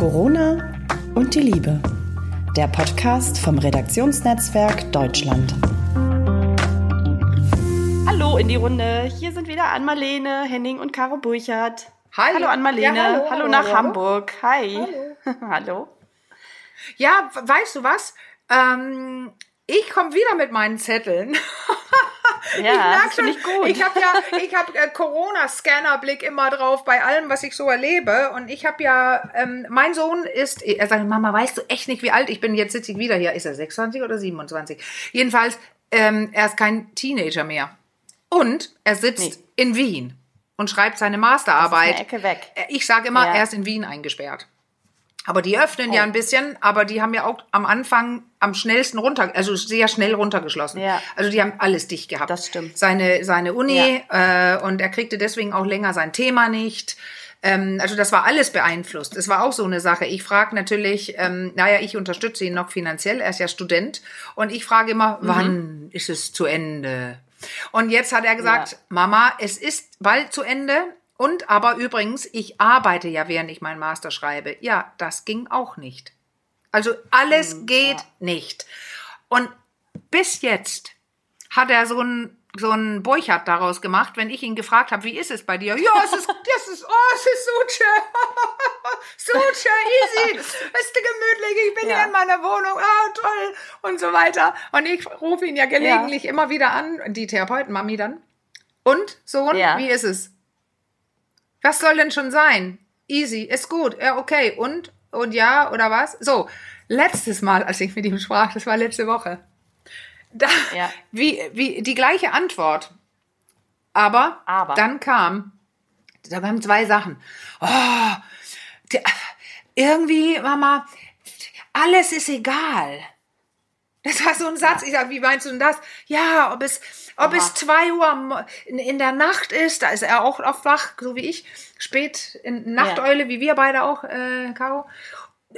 Corona und die Liebe. Der Podcast vom Redaktionsnetzwerk Deutschland. Hallo in die Runde. Hier sind wieder Ann-Marlene, Henning und Caro Burchardt. Hi. Hallo Ann-Marlene. Ja, hallo, hallo, nach hallo. Hamburg. Hi. Hallo. hallo. Ja, weißt du was? Ähm, ich komme wieder mit meinen Zetteln. Ja, merk das finde ich gut. Ich habe ja, ich habe äh, Corona-Scanner-Blick immer drauf bei allem, was ich so erlebe. Und ich habe ja, ähm, mein Sohn ist, er sagt, Mama, weißt du echt nicht, wie alt ich bin? Jetzt sitze ich wieder hier. Ist er 26 oder 27? Jedenfalls, ähm, er ist kein Teenager mehr. Und er sitzt Nee. in Wien und schreibt seine Masterarbeit. eine Ecke weg. Äh, Ich sage immer, Ja. er ist in Wien eingesperrt. Aber die öffnen ja Oh. ein bisschen, aber die haben ja auch am Anfang am schnellsten runter, also sehr schnell runtergeschlossen. Ja. Also die haben alles dicht gehabt. Das stimmt. Seine, seine Uni äh, und er kriegte deswegen auch länger sein Thema nicht. Ähm, also das war alles beeinflusst. Das war auch so eine Sache. Ich frage natürlich, ähm, naja, ich unterstütze ihn noch finanziell, er ist ja Student. Und ich frage immer, Mhm. wann ist es zu Ende? Und jetzt hat er gesagt, Ja. Mama, es ist bald zu Ende. Und aber übrigens, ich arbeite ja, während ich meinen Master schreibe. Ja, das ging auch nicht. Also alles geht nicht. Und bis jetzt hat er so ein so ein Borchardt daraus gemacht, wenn ich ihn gefragt habe, wie ist es bei dir? Ja, es ist, das ist, oh, es ist super, super easy, es ist gemütlich, ich bin Ja. hier in meiner Wohnung, ah, toll und so weiter. Und ich rufe ihn ja gelegentlich immer wieder an, die Therapeutenmami dann. Und, Sohn, Ja. wie ist es? Was soll denn schon sein? Easy, ist gut, ja, okay. Und, und ja, oder was? So, letztes Mal, als ich mit ihm sprach, das war letzte Woche, da, Ja. wie, wie, die gleiche Antwort. Aber, Aber. dann kam, da waren zwei Sachen. Oh, der, irgendwie, Mama, alles ist egal. Das war so ein Satz. Ich sag, wie meinst du denn das? Ja, ob es, ob es zwei Uhr in, der Nacht ist, da ist er auch oft wach, so wie ich, spät in Nachteule, wie wir beide auch, äh, Caro.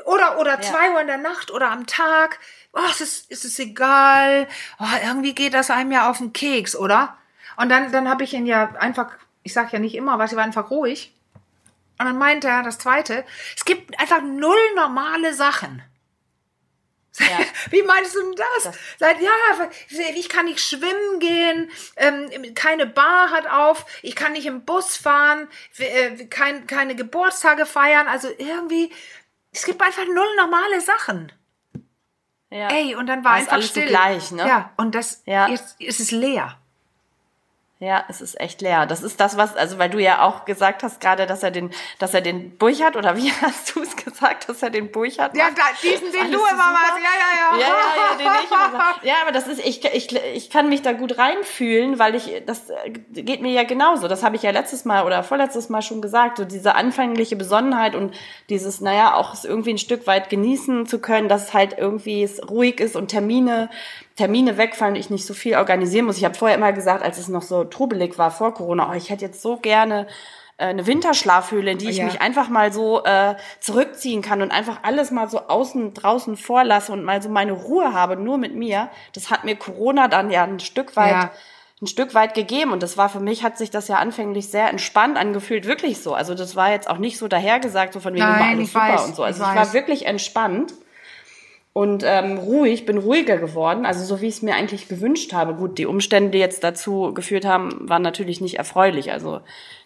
Oder, oder zwei Uhr in der Nacht oder am Tag. Oh, es ist, es ist egal. Oh, irgendwie geht das einem ja auf den Keks, oder? Und dann, dann habe ich ihn ja einfach, ich sag ja nicht immer was, ich war einfach ruhig. Und dann meinte er das zweite, es gibt einfach null normale Sachen. Wie meinst du denn das? Das- Seit ja, ich kann nicht schwimmen gehen, ähm, keine Bar hat auf, ich kann nicht im Bus fahren, äh, kein, keine Geburtstage feiern, also irgendwie, es gibt einfach null normale Sachen. Ja. Ey, und dann war es einfach alles still. gleich, ne? Ja, und das, Ja. jetzt ist es leer. Ja, es ist echt leer. Das ist das, was, also weil du ja auch gesagt hast gerade, dass er den, dass er den Burchard oder wie hast du es gesagt, dass er den Burchard Ja, macht? da, diesen, den du immer machst, ja, ja, ja. Ja, ja, ja, den ich immer. Ja, aber das ist, ich, ich, ich kann mich da gut reinfühlen, weil ich, das äh, geht mir ja genauso. Das habe ich ja letztes Mal oder vorletztes Mal schon gesagt. So diese anfängliche Besonnenheit und dieses, naja, auch es irgendwie ein Stück weit genießen zu können, dass halt irgendwie es ruhig ist und Termine, Termine wegfallen und ich nicht so viel organisieren muss. Ich habe vorher immer gesagt, als es noch so trubelig war vor Corona, oh, ich hätte jetzt so gerne äh, eine Winterschlafhöhle, in die ich Ja. mich einfach mal so äh, zurückziehen kann und einfach alles mal so außen draußen vorlasse und mal so meine Ruhe habe, nur mit mir. Das hat mir Corona dann ja ein Stück weit Ja. ein Stück weit gegeben und das war für mich hat sich das ja anfänglich sehr entspannt angefühlt, wirklich so. Also das war jetzt auch nicht so dahergesagt, so von wegen Nein, alles super weiß, und so. Also ich ich, war wirklich entspannt und ähm, ruhig, bin ruhiger geworden, also so wie ich es mir eigentlich gewünscht habe. Gut, die Umstände, die jetzt dazu geführt haben, waren natürlich nicht erfreulich. Also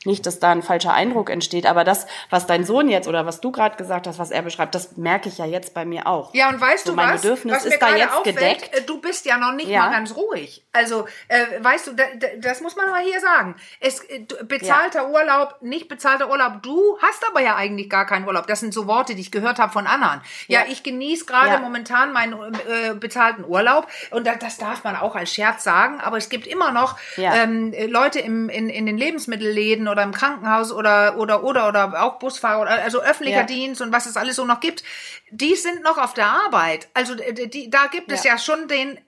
nicht, dass da ein falscher Eindruck entsteht, aber das, was dein Sohn jetzt oder was du gerade gesagt hast, was er beschreibt, das merke ich ja jetzt bei mir auch. Ja, und weißt So, du mein was? Bedürfnis was ist da jetzt auffällt, gedeckt. äh, Du bist ja noch nicht Ja. mal ganz ruhig. Also, äh, weißt du, da, da, das muss man mal hier sagen. Es, äh, bezahlter Urlaub, nicht bezahlter Urlaub. Du hast aber ja eigentlich gar keinen Urlaub. Das sind so Worte, die ich gehört habe von anderen. Ja, Ja. ich genieße gerade Ja. momentan meinen äh, bezahlten Urlaub. Und da, das darf man auch als Scherz sagen. Aber es gibt immer noch Ja. ähm, äh, Leute im, in, in den Lebensmittelläden oder im Krankenhaus oder, oder, oder, oder auch Busfahrer, oder, also öffentlicher Ja. Dienst und was es alles so noch gibt, die sind noch auf der Arbeit. Also die, da gibt es Ja. ja schon den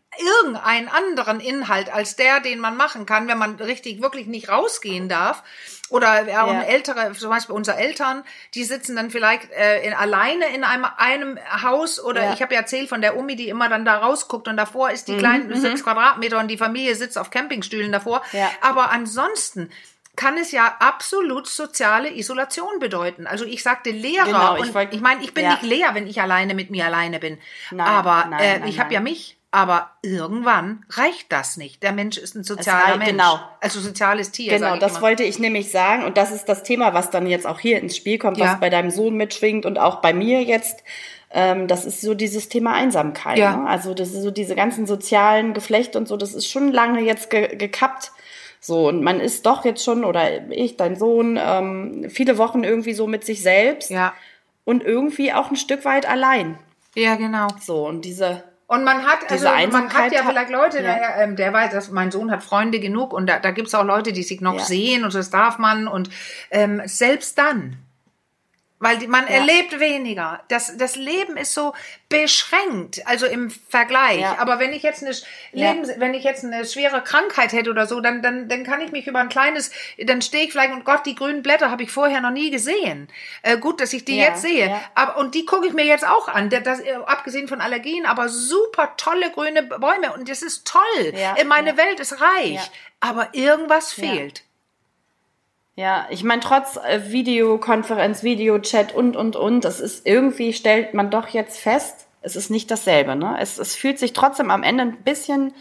irgendeinen anderen Inhalt als der, den man machen kann, wenn man richtig wirklich nicht rausgehen darf. Oder ja, auch Ja. ältere, zum Beispiel unsere Eltern, die sitzen dann vielleicht äh, in, alleine in einem, einem Haus oder Ja. ich habe ja erzählt von der Omi, die immer dann da rausguckt und davor ist die kleinen sechs Quadratmeter und die Familie sitzt auf Campingstühlen davor. Ja. Aber ansonsten kann es ja absolut soziale Isolation bedeuten. Also ich sagte Lehrer Genau, ich und wollt- ich meine, ich bin ja. nicht leer, wenn ich alleine mit mir alleine bin. Nein, aber nein, äh, nein, ich habe ja mich. Aber irgendwann reicht das nicht. Der Mensch ist ein sozialer reicht- Mensch. genau. Also soziales Tier. Genau, das immer. wollte ich nämlich sagen. Und das ist das Thema, was dann jetzt auch hier ins Spiel kommt, Ja. was bei deinem Sohn mitschwingt und auch bei mir jetzt. Ähm, das ist so dieses Thema Einsamkeit. Ja. Ne? Also das ist so diese ganzen sozialen Geflechte und so, das ist schon lange jetzt ge gekappt. So, und man ist doch jetzt schon, oder ich, dein Sohn, ähm, viele Wochen irgendwie so mit sich selbst Ja. und irgendwie auch ein Stück weit allein. Ja, genau. So, und diese, Und man hat, also man hat ja vielleicht Leute, ja. der, ähm, der weiß, dass mein Sohn hat Freunde genug und da, da gibt's auch Leute, die sich noch Ja. sehen und das darf man und ähm, selbst dann. Weil man erlebt weniger. Das, das Leben ist so beschränkt, also im Vergleich. Ja. Aber wenn ich jetzt eine Sch- Ja. Lebens, wenn ich jetzt eine schwere Krankheit hätte oder so, dann, dann, dann kann ich mich über ein kleines, dann stehe ich vielleicht und Gott, die grünen Blätter habe ich vorher noch nie gesehen. Äh, gut, dass ich die Ja, jetzt sehe. ja. Aber, und die gucke ich mir jetzt auch an. Das, das, äh, abgesehen von Allergien, aber super tolle grüne Bäume. Und das ist toll. Ja, Äh, Meine ja. Welt ist reich. Ja. Aber irgendwas Ja. fehlt. Ja, ich meine, trotz äh, Videokonferenz, Videochat und, und, und, das ist irgendwie, stellt man doch jetzt fest, es ist nicht dasselbe, ne? Es, es fühlt sich trotzdem am Ende ein bisschen,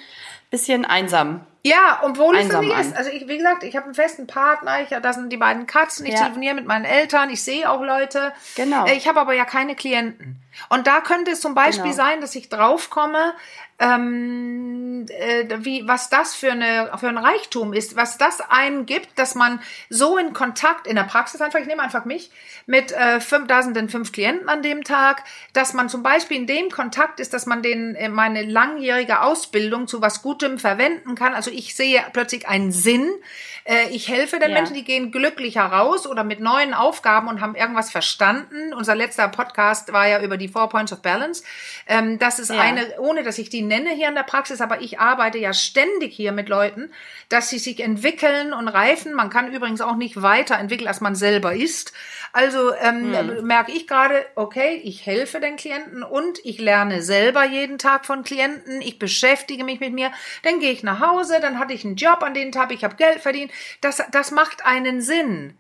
bisschen einsam. Ja, obwohl es Einsam mich an. ist. Also ich, wie gesagt, ich habe einen festen Partner, ich, das sind die beiden Katzen, ich Ja. telefoniere mit meinen Eltern, ich sehe auch Leute. Genau. Äh, Ich habe aber ja keine Klienten. Und da könnte es zum Beispiel Genau. sein, dass ich draufkomme, ähm, äh, wie, was das für, eine, für ein Reichtum ist, was das einem gibt, dass man so in Kontakt in der Praxis einfach, ich nehme einfach mich, mit äh, fünf, da sind dann fünf Klienten an dem Tag, dass man zum Beispiel in dem Kontakt ist, dass man den, äh, meine langjährige Ausbildung zu was Gutem verwenden kann. Also ich sehe plötzlich einen Sinn. Äh, ich helfe den Ja. Menschen, die gehen glücklicher raus oder mit neuen Aufgaben und haben irgendwas verstanden. Unser letzter Podcast war ja über die Four Points of Balance. Ähm, das ist Ja. eine, ohne dass ich die nenne hier in der Praxis, aber ich arbeite ja ständig hier mit Leuten, dass sie sich entwickeln und reifen. Man kann übrigens auch nicht weiterentwickeln, als man selber ist. Also ähm, Hm. merke ich gerade, okay, ich helfe den Klienten und ich lerne selber jeden Tag von Klienten. Ich beschäftige mich mit mir. Dann gehe ich nach Hause, dann hatte ich einen Job an den Tag, ich habe Geld verdient. Das, das macht einen Sinn.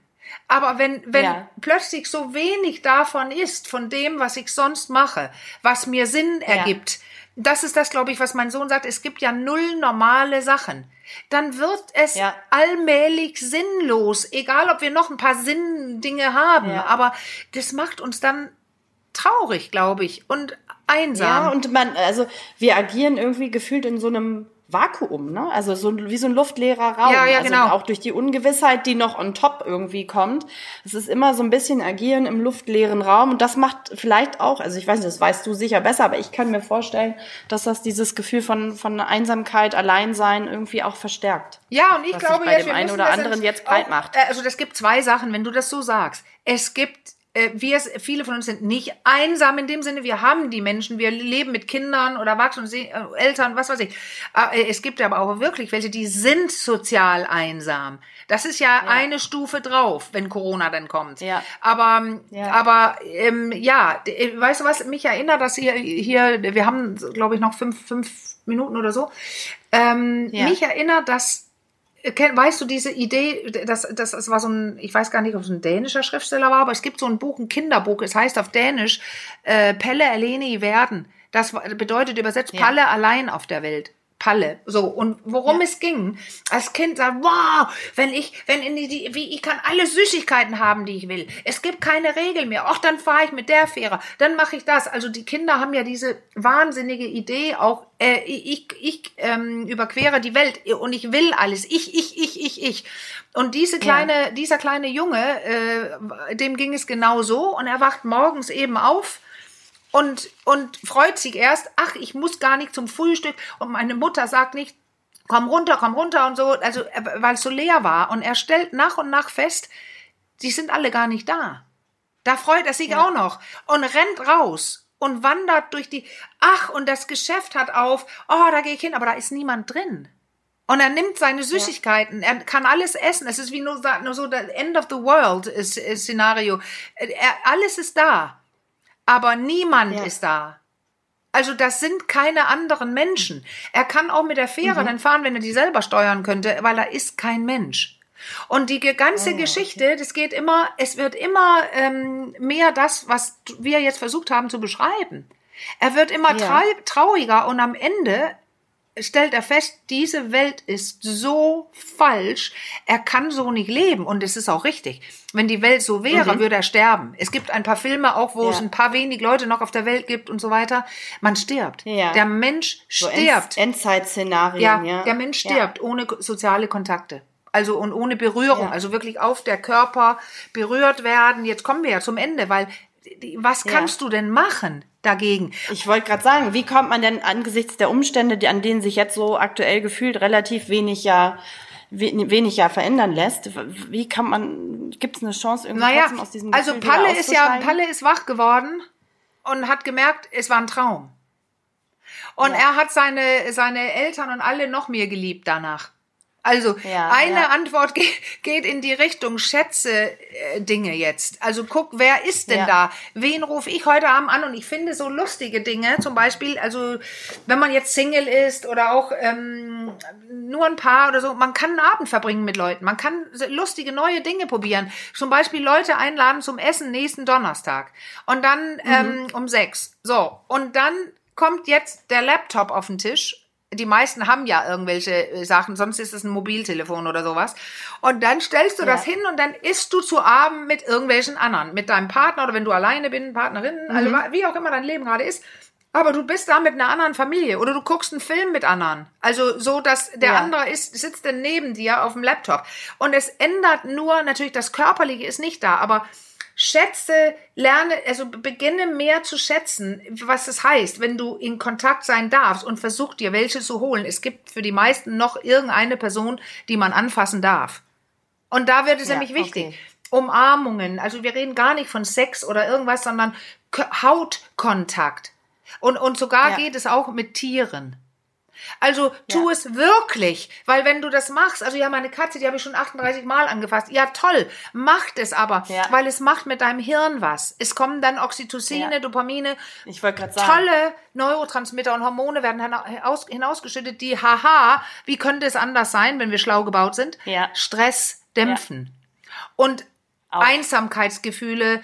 Aber wenn, wenn Ja. plötzlich so wenig davon ist, von dem, was ich sonst mache, was mir Sinn ergibt, das ist das, glaube ich, was mein Sohn sagt, es gibt ja null normale Sachen. Dann wird es Ja. allmählich sinnlos, egal ob wir noch ein paar Sinndinge haben, Ja. aber das macht uns dann traurig, glaube ich, und einsam. Ja, und man, also wir agieren irgendwie gefühlt in so einem Vakuum, ne? Also so wie so ein luftleerer Raum. Ja, ja, also genau. Auch durch die Ungewissheit, die noch on top irgendwie kommt. Es ist immer so ein bisschen agieren im luftleeren Raum und das macht vielleicht auch, also ich weiß nicht, das weißt du sicher besser, aber ich kann mir vorstellen, dass das dieses Gefühl von von Einsamkeit, Alleinsein irgendwie auch verstärkt. Ja, und ich was sich glaube bei ja, dem einen oder anderen jetzt breit macht. äh, Also das gibt zwei Sachen, wenn du das so sagst. Es gibt wir, viele von uns sind nicht einsam in dem Sinne, wir haben die Menschen, wir leben mit Kindern oder Erwachsenen, Se- äh, Eltern, was weiß ich. Äh, Es gibt aber auch wirklich welche, die sind sozial einsam. Das ist ja, eine Stufe drauf, wenn Corona dann kommt. Ja. Aber, ähm, Ja. aber ähm, ja, äh, weißt du was, mich erinnert, dass hier, hier wir haben, glaube ich, noch fünf, fünf Minuten oder so. Ähm, Ja. Mich erinnert, dass Weißt du diese Idee, das, das, das war so ein, ich weiß gar nicht, ob es ein dänischer Schriftsteller war, aber es gibt so ein Buch, ein Kinderbuch, es heißt auf Dänisch äh, Pelle Aleni werden. Das bedeutet übersetzt Ja. Palle allein auf der Welt. Palle. So, und worum Ja. es ging, als Kind sagt, wow, wenn ich, wenn in die, die, wie, ich kann alle Süßigkeiten haben, die ich will. Es gibt keine Regel mehr. Ach, dann fahre ich mit der Fähre, dann mache ich das. Also die Kinder haben ja diese wahnsinnige Idee, auch äh, ich, ich ähm, überquere die Welt und ich will alles. Ich, ich, ich, ich, ich. Und diese kleine, dieser kleine Junge, äh, dem ging es genau so und er wacht morgens eben auf und, und freut sich erst, ach, ich muss gar nicht zum Frühstück und meine Mutter sagt nicht, komm runter, komm runter und so, also äh, weil es so leer war und er stellt nach und nach fest, die sind alle gar nicht da. Da freut er sich auch noch und rennt raus und wandert durch die, ach, und das Geschäft hat auf, oh, da gehe ich hin, aber da ist niemand drin. Und er nimmt seine Süßigkeiten, er kann alles essen. Es ist wie nur, so- nur so das End of the World Szenario. Er, alles ist da, aber niemand Ja. ist da. Also das sind keine anderen Menschen. Er kann auch mit der Fähre dann fahren, wenn er die selber steuern könnte, weil er ist kein Mensch. Und die ganze Geschichte, das geht immer, es wird immer ähm, mehr das, was wir jetzt versucht haben zu beschreiben. Er wird immer Ja. trau trauriger und am Ende stellt er fest, diese Welt ist so falsch, er kann so nicht leben und es ist auch richtig. Wenn die Welt so wäre, würde er sterben. Es gibt ein paar Filme auch, wo es Mhm. Ja. ein paar wenig Leute noch auf der Welt gibt und so weiter. Man stirbt. Ja. Der Mensch So stirbt. End Endzeit-Szenarien, Ja, ja. der Mensch stirbt ohne soziale Kontakte. Also und ohne Berührung, also wirklich auf der Körper berührt werden. Jetzt kommen wir ja zum Ende, weil was kannst du denn machen dagegen? Ich wollte gerade sagen, wie kommt man denn angesichts der Umstände, die, an denen sich jetzt so aktuell gefühlt relativ wenig ja we- wenig ja verändern lässt, wie kann man, gibt es eine Chance irgendwie Naja, aus diesem also Gefühl wieder Palle ist ja? Palle ist wach geworden und hat gemerkt, es war ein Traum. Und Ja. er hat seine, seine Eltern und alle noch mehr geliebt danach. Also Ja, eine ja. Antwort ge geht in die Richtung schätze äh, Dinge jetzt. Also guck, wer ist denn Ja. da? Wen rufe ich heute Abend an? Und ich finde so lustige Dinge, zum Beispiel, also wenn man jetzt Single ist oder auch ähm, nur ein Paar oder so, man kann einen Abend verbringen mit Leuten. Man kann lustige neue Dinge probieren. Zum Beispiel Leute einladen zum Essen nächsten Donnerstag. Und dann ähm, um sechs. So, und dann kommt jetzt der Laptop auf den Tisch. Die meisten haben ja irgendwelche äh, Sachen, sonst ist es ein Mobiltelefon oder sowas. Und dann stellst du das hin und dann isst du zu Abend mit irgendwelchen anderen, mit deinem Partner oder wenn du alleine bist, Partnerin, also wa- wie auch immer dein Leben gerade ist. Aber du bist da mit einer anderen Familie oder du guckst einen Film mit anderen. Also so, dass der Ja. andere ist, sitzt dann neben dir auf dem Laptop. Und es ändert nur, natürlich das Körperliche ist nicht da, aber schätze, lerne, also beginne mehr zu schätzen, was es heißt, wenn du in Kontakt sein darfst und versuch dir welche zu holen. Es gibt für die meisten noch irgendeine Person, die man anfassen darf. Und da wird es Ja, nämlich wichtig. okay. Umarmungen. Also wir reden gar nicht von Sex oder irgendwas, sondern Hautkontakt. Und, und sogar Ja. geht es auch mit Tieren. Also tu es wirklich, weil wenn du das machst, also ja, meine Katze, die habe ich schon 38 Mal angefasst. Ja, toll, macht es aber, Ja. weil es macht mit deinem Hirn was. Es kommen dann Oxytocine, Ja. Dopamine, Ich wollte gerade sagen. tolle Neurotransmitter und Hormone werden hinaus, hinausgeschüttet, die, haha, wie könnte es anders sein, wenn wir schlau gebaut sind? Ja. Stress dämpfen. Und Auch. Einsamkeitsgefühle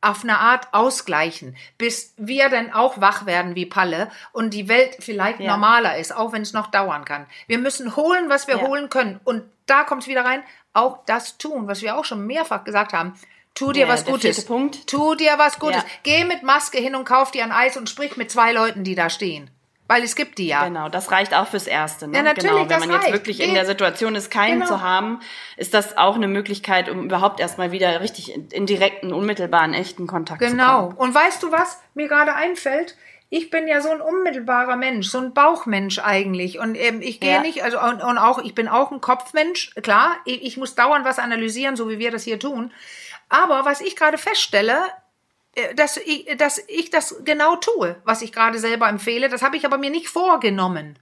auf eine Art ausgleichen, bis wir dann auch wach werden wie Palle und die Welt vielleicht Ja. normaler ist, auch wenn es noch dauern kann. Wir müssen holen, was wir Ja. holen können. Und da kommt es wieder rein, auch das tun, was wir auch schon mehrfach gesagt haben. Tu dir Ja, was der Gutes. Punkt. Tu dir was Gutes. Geh mit Maske hin und kauf dir ein Eis und sprich mit zwei Leuten, die da stehen. Weil es gibt die ja. Genau, das reicht auch fürs Erste. Ne? Ja, natürlich, genau, wenn man jetzt reicht. wirklich in der Situation ist, keinen Genau. zu haben, ist das auch eine Möglichkeit, um überhaupt erstmal wieder richtig in, in direkten, unmittelbaren, echten Kontakt zu Genau. kommen. Und weißt du, was mir gerade einfällt? Ich bin ja so ein unmittelbarer Mensch, so ein Bauchmensch eigentlich. Und ähm, ich gehe Ja. nicht, also und, und auch, ich bin auch ein Kopfmensch, klar, ich, ich muss dauernd was analysieren, so wie wir das hier tun. Aber was ich gerade feststelle, dass ich, dass ich das genau tue, was ich gerade selber empfehle, das habe ich aber mir nicht vorgenommen.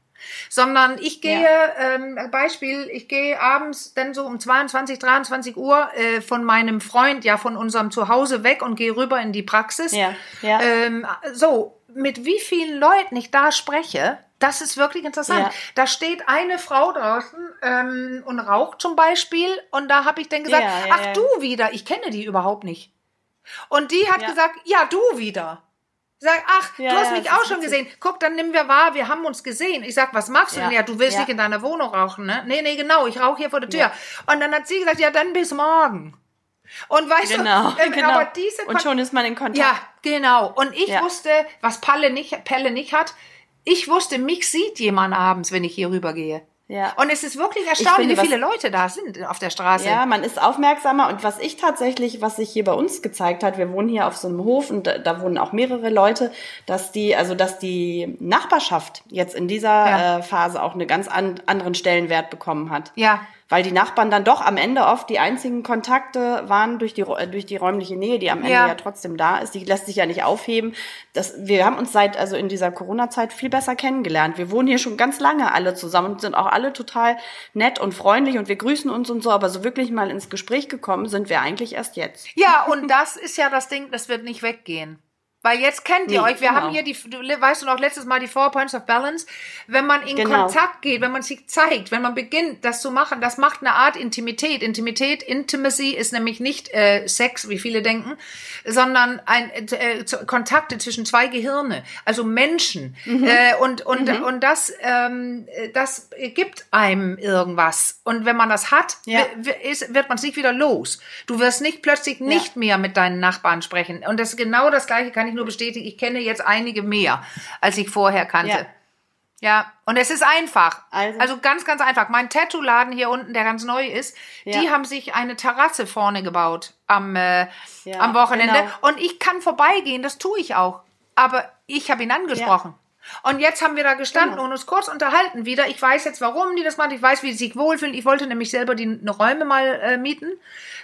Sondern ich gehe, ähm, Beispiel, ich gehe abends dann so um 22, 23 Uhr äh, von meinem Freund, ja von unserem Zuhause weg und gehe rüber in die Praxis. Ja, ja. Ähm, so, mit wie vielen Leuten ich da spreche, das ist wirklich interessant. Ja. Da steht eine Frau draußen ähm, und raucht zum Beispiel und da habe ich dann gesagt, Ja, ja, ach ja. du wieder, ich kenne die überhaupt nicht. Und die hat Ja. gesagt, ja, du wieder. Sag, ach, Ja, du hast mich auch schon witzig. gesehen. Guck, dann nimm wir wahr, wir haben uns gesehen. Ich sag, was machst du denn? Ja, du willst nicht in deiner Wohnung rauchen, ne? Nee, nee, genau, ich rauche hier vor der Tür. Und dann hat sie gesagt, ja, dann bis morgen. Und weißt Genau, du, ähm, genau. aber diese Und schon ist man in Kontakt. ja, genau. Und ich Ja. wusste, was Palle nicht, Pelle nicht hat. Ich wusste, mich sieht jemand abends, wenn ich hier rübergehe. Ja. Und es ist wirklich erstaunlich, finde, wie viele Leute da sind auf der Straße. Ja, man ist aufmerksamer und was ich tatsächlich, was sich hier bei uns gezeigt hat, wir wohnen hier auf so einem Hof und da, da wohnen auch mehrere Leute, dass die, also dass die Nachbarschaft jetzt in dieser Ja. äh, Phase auch einen ganz an, anderen Stellenwert bekommen hat. Ja. Weil die Nachbarn dann doch am Ende oft die einzigen Kontakte waren durch die, äh, durch die räumliche Nähe, die am Ende Ja. ja, trotzdem da ist. Die lässt sich ja nicht aufheben. Das, wir haben uns seit, also in dieser Corona-Zeit viel besser kennengelernt. Wir wohnen hier schon ganz lange alle zusammen und sind auch alle total nett und freundlich und wir grüßen uns und so, aber so wirklich mal ins Gespräch gekommen sind wir eigentlich erst jetzt. Ja, und das ist ja das Ding, das wird nicht weggehen. Weil jetzt kennt ihr Nee, euch, wir genau. haben hier die, du, weißt du noch, letztes Mal die Four Points of Balance. Wenn man in Genau. Kontakt geht, wenn man sich zeigt, wenn man beginnt, das zu machen, das macht eine Art Intimität. Intimität, Intimacy ist nämlich nicht äh, Sex, wie viele denken, sondern ein äh, zu- Kontakte zwischen zwei Gehirne, also Menschen. Mhm. Äh, und und und das ähm, äh, das gibt einem irgendwas. Und wenn man das hat, Ja. ist, wird man sich wieder los. Du wirst nicht plötzlich nicht mehr mit deinen Nachbarn sprechen. Und das ist genau das Gleiche, kann ich nur bestätigen. Ich kenne jetzt einige mehr, als ich vorher kannte. Ja. Ja, und es ist einfach. Also- Also, ganz, ganz einfach. Mein Tattoo-Laden hier unten, der ganz neu ist, Ja. die haben sich eine Terrasse vorne gebaut am, äh, Ja, am Wochenende. genau. Und ich kann vorbeigehen, das tue ich auch. Aber ich habe ihn angesprochen. Und jetzt haben wir da gestanden Genau. und uns kurz unterhalten wieder. Ich weiß jetzt, warum die das machen. Ich weiß, wie sie sich wohlfühlen. Ich wollte nämlich selber die Räume mal äh, mieten,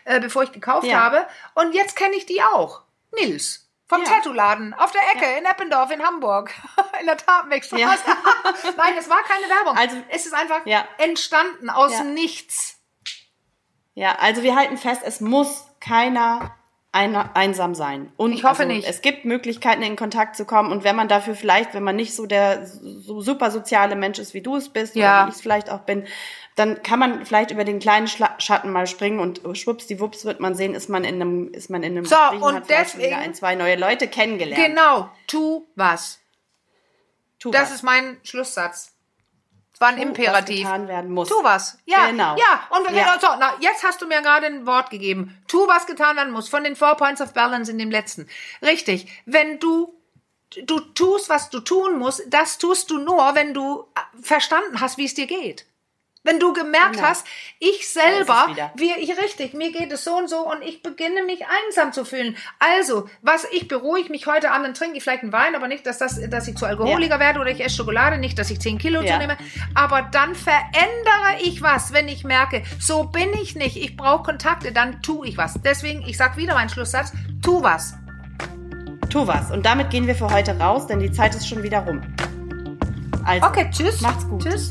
äh, bevor ich gekauft Ja. habe. Und jetzt kenne ich die auch. Nils. Vom Ja. Tattoo-Laden auf der Ecke in Eppendorf in Hamburg. in der Tatenwegstraße. Ja. Nein, es war keine Werbung. Also- es ist einfach Ja. entstanden aus Ja. dem Nichts. Ja, also wir halten fest, es muss keiner einer, einsam sein. Und Ich hoffe also, nicht. Es gibt Möglichkeiten, in Kontakt zu kommen. Und wenn man dafür vielleicht, wenn man nicht so der so super soziale Mensch ist, wie du es bist, Ja. oder wie ich es vielleicht auch bin, dann kann man vielleicht über den kleinen Schla Schatten mal springen und schwuppsdiwupps wird man sehen, ist man in einem, ist man in einem So, Gespräch und wieder deswegen- ein, zwei neue Leute kennengelernt. Genau. Tu was. Tu Das was. ist mein Schlusssatz. Es war ein Tu, Imperativ. Was getan werden muss. Tu was. Ja, Genau. ja. Und Ja. So, na, jetzt hast du mir gerade ein Wort gegeben. Tu, was getan werden muss. Von den Four Points of Balance in dem letzten. Richtig. Wenn du, du tust, was du tun musst, das tust du nur, wenn du äh, verstanden hast, wie es dir geht. Wenn du gemerkt Genau. hast, ich selber, wie ich richtig, mir geht es so und so und ich beginne mich einsam zu fühlen. Also, was ich beruhige mich heute Abend, dann trinke ich vielleicht einen Wein, aber nicht, dass das, dass ich zu Alkoholiker werde oder ich esse Schokolade, nicht, dass ich 10 Kilo Ja. zunehme. Aber dann verändere ich was, wenn ich merke, so bin ich nicht, ich brauche Kontakte, dann tue ich was. Deswegen, ich sag wieder meinen Schlusssatz, tu was. Tu was. Und damit gehen wir für heute raus, denn die Zeit ist schon wieder rum. Also, Okay, tschüss. Macht's gut. Tschüss.